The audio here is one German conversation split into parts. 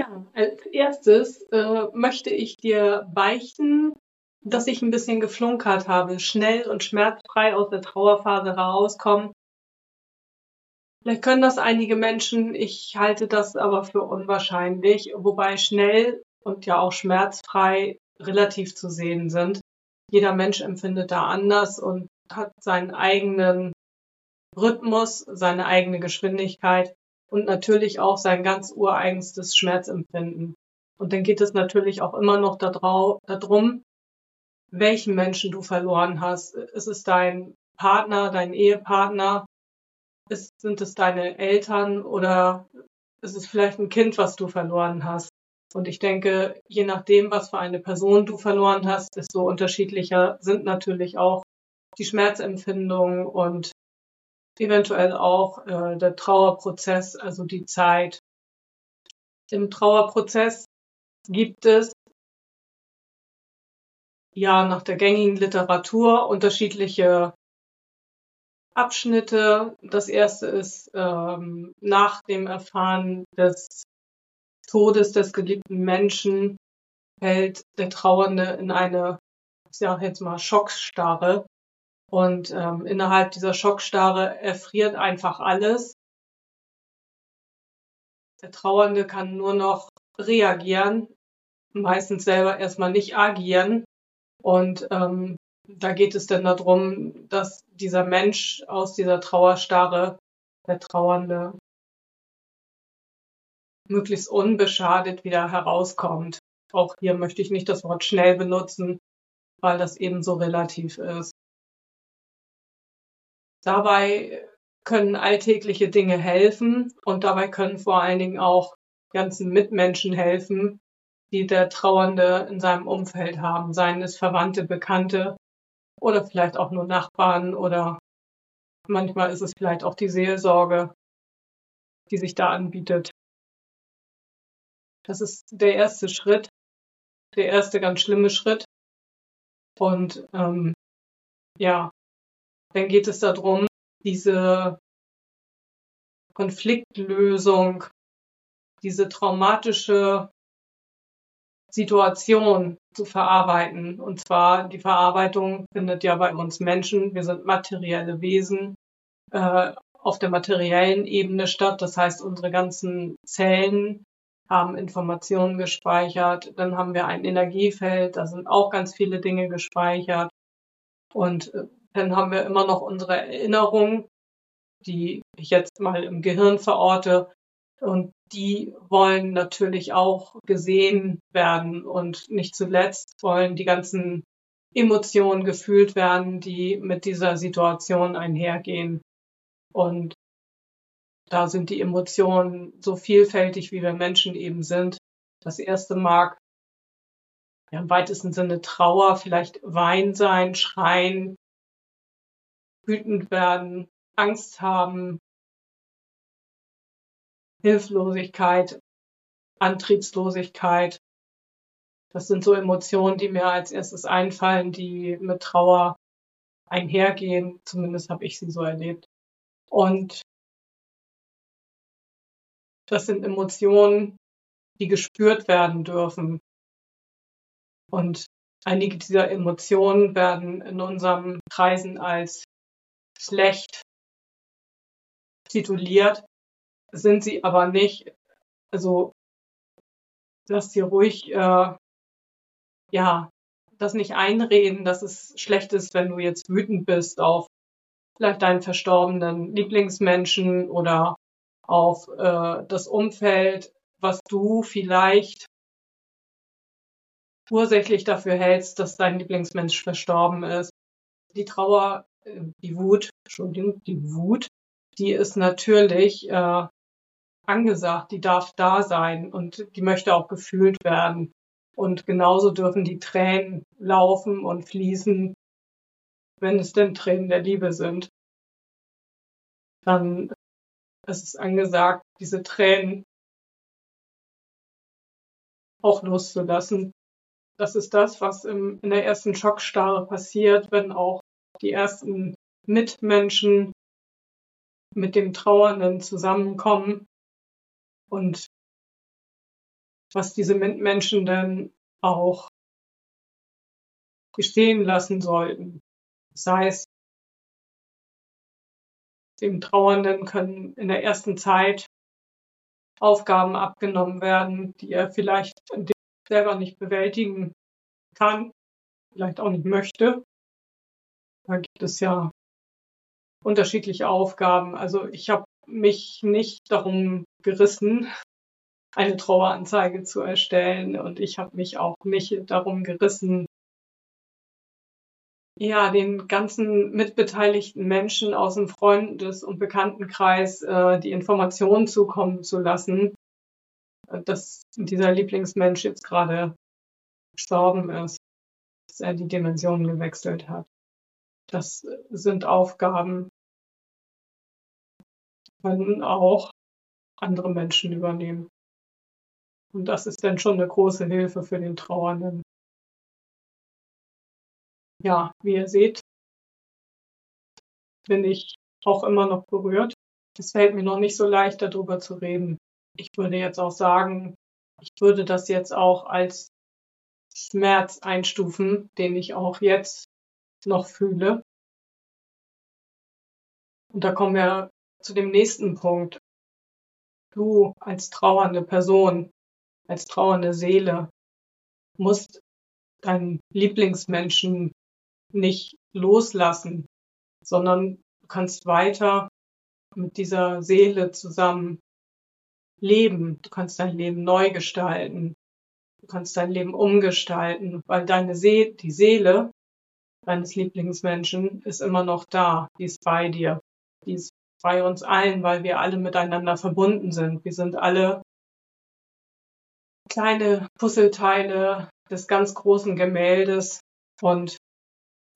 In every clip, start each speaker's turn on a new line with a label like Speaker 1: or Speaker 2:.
Speaker 1: Ja, als erstes äh, möchte ich dir beichten, dass ich ein bisschen geflunkert habe, schnell und schmerzfrei aus der Trauerphase rauskommen. Vielleicht können das einige Menschen, ich halte das aber für unwahrscheinlich, wobei schnell und ja auch schmerzfrei relativ zu sehen sind. Jeder Mensch empfindet da anders und hat seinen eigenen Rhythmus, seine eigene Geschwindigkeit und natürlich auch sein ganz ureigenstes Schmerzempfinden. Und dann geht es natürlich auch immer noch darum, welchen Menschen du verloren hast. Ist es dein Partner, dein Ehepartner? Ist, sind es deine Eltern oder ist es vielleicht ein Kind, was du verloren hast? Und ich denke, je nachdem, was für eine Person du verloren hast, desto unterschiedlicher sind natürlich auch die Schmerzempfindungen und eventuell auch äh, der Trauerprozess, also die Zeit. Im Trauerprozess gibt es ja nach der gängigen Literatur unterschiedliche Abschnitte. Das erste ist ähm, nach dem Erfahren des Todes des geliebten Menschen fällt der Trauernde in eine, ich sage jetzt mal, Schockstarre. Und ähm, innerhalb dieser Schockstarre erfriert einfach alles. Der Trauernde kann nur noch reagieren, meistens selber erstmal nicht agieren. Und ähm, da geht es dann darum, dass dieser Mensch aus dieser Trauerstarre, der Trauernde, möglichst unbeschadet wieder herauskommt. Auch hier möchte ich nicht das Wort schnell benutzen, weil das eben so relativ ist. Dabei können alltägliche Dinge helfen und dabei können vor allen Dingen auch ganzen Mitmenschen helfen, die der Trauernde in seinem Umfeld haben, seien es Verwandte, Bekannte oder vielleicht auch nur Nachbarn oder manchmal ist es vielleicht auch die Seelsorge, die sich da anbietet. Das ist der erste Schritt, der erste ganz schlimme Schritt. Und ähm, ja, dann geht es darum, diese Konfliktlösung, diese traumatische Situation zu verarbeiten. Und zwar die Verarbeitung findet ja bei uns Menschen, wir sind materielle Wesen, äh, auf der materiellen Ebene statt. Das heißt, unsere ganzen Zellen haben Informationen gespeichert. Dann haben wir ein Energiefeld, da sind auch ganz viele Dinge gespeichert. Und äh, dann haben wir immer noch unsere Erinnerungen, die ich jetzt mal im Gehirn verorte. Und die wollen natürlich auch gesehen werden und nicht zuletzt wollen die ganzen Emotionen gefühlt werden, die mit dieser Situation einhergehen. Und da sind die Emotionen so vielfältig, wie wir Menschen eben sind. Das erste mag ja, im weitesten Sinne Trauer, vielleicht Wein sein, Schreien, wütend werden, Angst haben, Hilflosigkeit, Antriebslosigkeit. Das sind so Emotionen, die mir als erstes einfallen, die mit Trauer einhergehen. Zumindest habe ich sie so erlebt. Und das sind Emotionen, die gespürt werden dürfen. Und einige dieser Emotionen werden in unserem Kreisen als schlecht tituliert, sind sie aber nicht. Also lass dir ruhig, äh, ja, das nicht einreden, dass es schlecht ist, wenn du jetzt wütend bist auf vielleicht deinen verstorbenen Lieblingsmenschen oder auf äh, das Umfeld, was du vielleicht ursächlich dafür hältst, dass dein Lieblingsmensch verstorben ist. Die Trauer, die Wut, Entschuldigung, die Wut, die ist natürlich äh, angesagt, die darf da sein und die möchte auch gefühlt werden. Und genauso dürfen die Tränen laufen und fließen, wenn es denn Tränen der Liebe sind. Dann es ist angesagt, diese Tränen auch loszulassen. Das ist das, was im, in der ersten Schockstarre passiert, wenn auch die ersten Mitmenschen mit dem Trauernden zusammenkommen und was diese Menschen denn auch bestehen lassen sollten. Sei es, dem Trauernden können in der ersten Zeit Aufgaben abgenommen werden, die er vielleicht selber nicht bewältigen kann, vielleicht auch nicht möchte. Da gibt es ja unterschiedliche Aufgaben. Also ich habe mich nicht darum gerissen, eine Traueranzeige zu erstellen und ich habe mich auch nicht darum gerissen, ja, den ganzen mitbeteiligten Menschen aus dem Freundes- und Bekanntenkreis äh, die Informationen zukommen zu lassen, dass dieser Lieblingsmensch jetzt gerade gestorben ist, dass er die Dimension gewechselt hat. Das sind Aufgaben, die können auch andere Menschen übernehmen. Und das ist dann schon eine große Hilfe für den Trauernden. Ja, wie ihr seht, bin ich auch immer noch berührt. Es fällt mir noch nicht so leicht, darüber zu reden. Ich würde jetzt auch sagen, ich würde das jetzt auch als Schmerz einstufen, den ich auch jetzt noch fühle. Und da kommen wir zu dem nächsten Punkt. Du als trauernde Person, als trauernde Seele musst deinen Lieblingsmenschen nicht loslassen, sondern du kannst weiter mit dieser Seele zusammen leben. Du kannst dein Leben neu gestalten. Du kannst dein Leben umgestalten, weil deine See die Seele deines Lieblingsmenschen ist immer noch da. Die ist bei dir. Die ist bei uns allen, weil wir alle miteinander verbunden sind. Wir sind alle kleine Puzzleteile des ganz großen Gemäldes und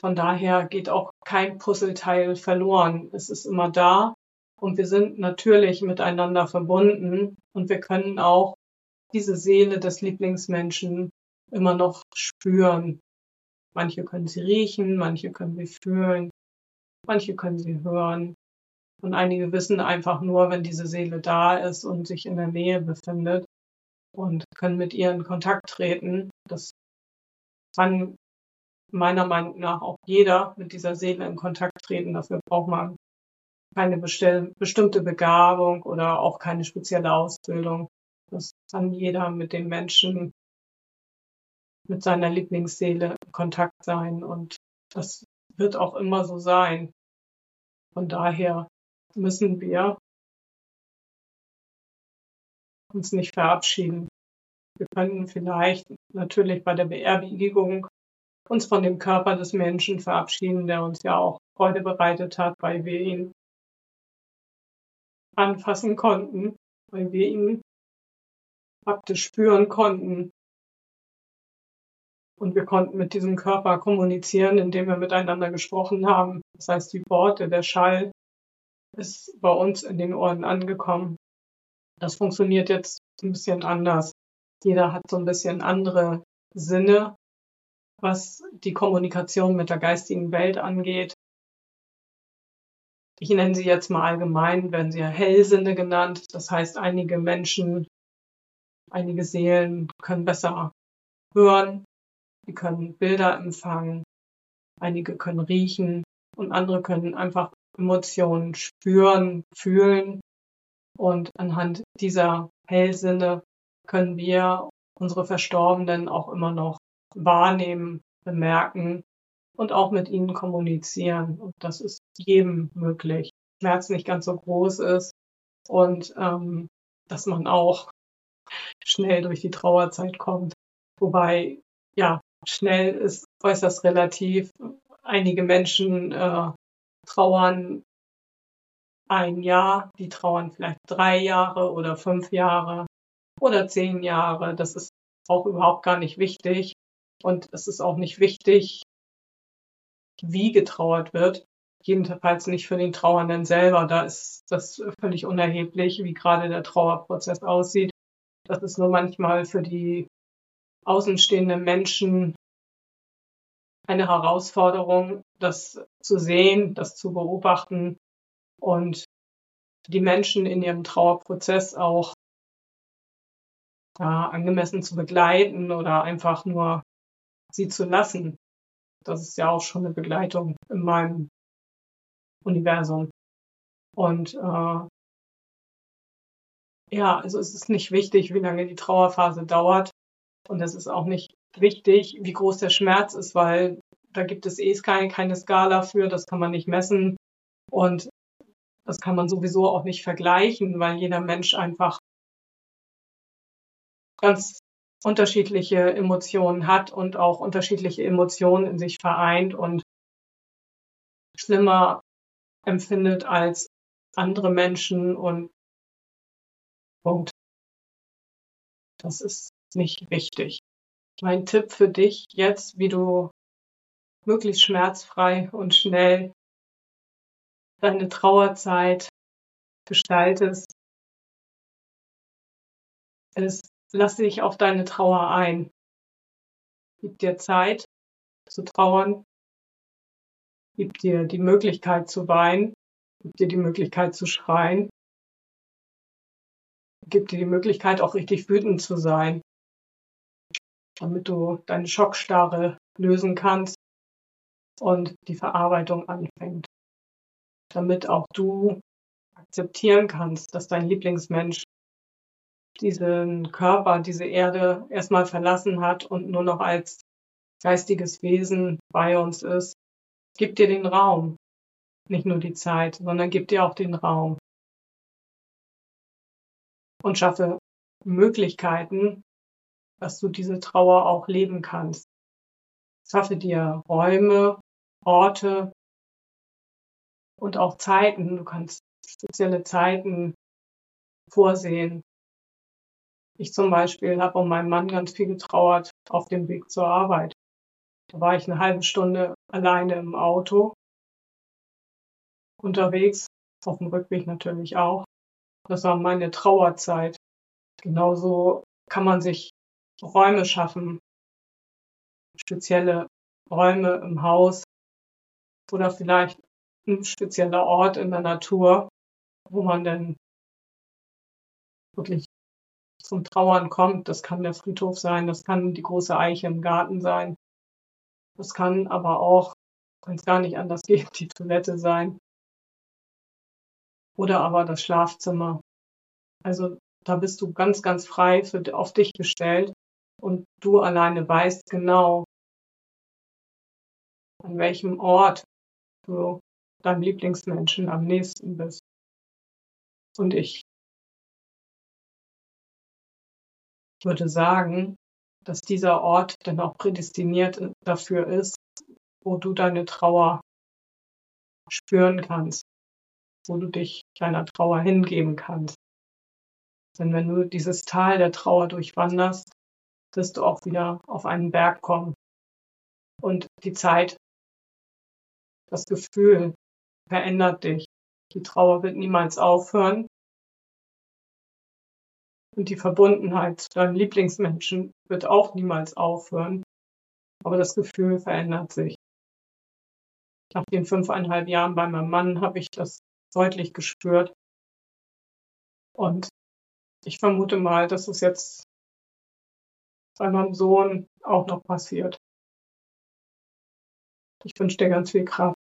Speaker 1: von daher geht auch kein Puzzleteil verloren. Es ist immer da und wir sind natürlich miteinander verbunden und wir können auch diese Seele des Lieblingsmenschen immer noch spüren. Manche können sie riechen, manche können sie fühlen, manche können sie hören. Und einige wissen einfach nur, wenn diese Seele da ist und sich in der Nähe befindet und können mit ihr in Kontakt treten. Das kann meiner Meinung nach auch jeder mit dieser Seele in Kontakt treten. Dafür braucht man keine bestimmte Begabung oder auch keine spezielle Ausbildung. Das kann jeder mit den Menschen, mit seiner Lieblingsseele in Kontakt sein und das wird auch immer so sein. Von daher müssen wir uns nicht verabschieden. Wir können vielleicht natürlich bei der Beerdigung uns von dem Körper des Menschen verabschieden, der uns ja auch Freude bereitet hat, weil wir ihn anfassen konnten, weil wir ihn praktisch spüren konnten. Und wir konnten mit diesem Körper kommunizieren, indem wir miteinander gesprochen haben. Das heißt, die Worte, der Schall ist bei uns in den Ohren angekommen. Das funktioniert jetzt ein bisschen anders. Jeder hat so ein bisschen andere Sinne, was die Kommunikation mit der geistigen Welt angeht. Ich nenne sie jetzt mal allgemein, werden sie ja Hellsinne genannt. Das heißt, einige Menschen, einige Seelen können besser hören, die können Bilder empfangen, einige können riechen und andere können einfach Emotionen spüren, fühlen. Und anhand dieser Hellsinne können wir unsere Verstorbenen auch immer noch wahrnehmen, bemerken und auch mit ihnen kommunizieren. Und das ist jedem möglich. Schmerz nicht ganz so groß ist und ähm, dass man auch schnell durch die Trauerzeit kommt. Wobei, ja, schnell ist äußerst relativ. Einige Menschen äh, trauern ein Jahr, die trauern vielleicht drei Jahre oder fünf Jahre oder zehn Jahre. Das ist auch überhaupt gar nicht wichtig. Und es ist auch nicht wichtig, wie getrauert wird. Jedenfalls nicht für den Trauernden selber. Da ist das völlig unerheblich, wie gerade der Trauerprozess aussieht. Das ist nur manchmal für die außenstehenden Menschen eine Herausforderung, das zu sehen, das zu beobachten und die Menschen in ihrem Trauerprozess auch da angemessen zu begleiten oder einfach nur sie zu lassen. Das ist ja auch schon eine Begleitung in meinem Universum. Und äh, ja, also es ist nicht wichtig, wie lange die Trauerphase dauert. Und es ist auch nicht wichtig, wie groß der Schmerz ist, weil da gibt es eh keine, keine Skala für, das kann man nicht messen. Und das kann man sowieso auch nicht vergleichen, weil jeder Mensch einfach ganz unterschiedliche Emotionen hat und auch unterschiedliche Emotionen in sich vereint und schlimmer empfindet als andere Menschen und Punkt. Das ist nicht wichtig. Mein Tipp für dich jetzt, wie du möglichst schmerzfrei und schnell deine Trauerzeit gestaltest, ist, lass dich auf deine Trauer ein. Gib dir Zeit zu trauern. Gib dir die Möglichkeit zu weinen. Gib dir die Möglichkeit zu schreien. Gib dir die Möglichkeit, auch richtig wütend zu sein, damit du deine Schockstarre lösen kannst und die Verarbeitung anfängt. Damit auch du akzeptieren kannst, dass dein Lieblingsmensch diesen Körper, diese Erde erstmal verlassen hat und nur noch als geistiges Wesen bei uns ist. Gib dir den Raum, nicht nur die Zeit, sondern gib dir auch den Raum. Und schaffe Möglichkeiten, dass du diese Trauer auch leben kannst. Schaffe dir Räume, Orte, und auch Zeiten. Du kannst spezielle Zeiten vorsehen. Ich zum Beispiel habe um meinen Mann ganz viel getrauert auf dem Weg zur Arbeit. Da war ich eine halbe Stunde alleine im Auto unterwegs, auf dem Rückweg natürlich auch. Das war meine Trauerzeit. Genauso kann man sich Räume schaffen, spezielle Räume im Haus oder vielleicht ein spezieller Ort in der Natur, wo man dann wirklich zum Trauern kommt. Das kann der Friedhof sein, das kann die große Eiche im Garten sein. Das kann aber auch, wenn es gar nicht anders geht, die Toilette sein. Oder aber das Schlafzimmer. Also da bist du ganz, ganz frei für, auf dich gestellt und du alleine weißt genau, an welchem Ort du deinem Lieblingsmenschen am nächsten bist. Und ich würde sagen, dass dieser Ort dann auch prädestiniert dafür ist, wo du deine Trauer spüren kannst, wo du dich deiner Trauer hingeben kannst. Denn wenn du dieses Tal der Trauer durchwanderst, wirst du auch wieder auf einen Berg kommen. Und die Zeit, das Gefühl, verändert dich. Die Trauer wird niemals aufhören. Und die Verbundenheit zu deinem Lieblingsmenschen wird auch niemals aufhören. Aber das Gefühl verändert sich. Nach den fünfeinhalb Jahren bei meinem Mann habe ich das deutlich gespürt. Und ich vermute mal, dass es jetzt bei meinem Sohn auch noch passiert. Ich wünsche dir ganz viel Kraft.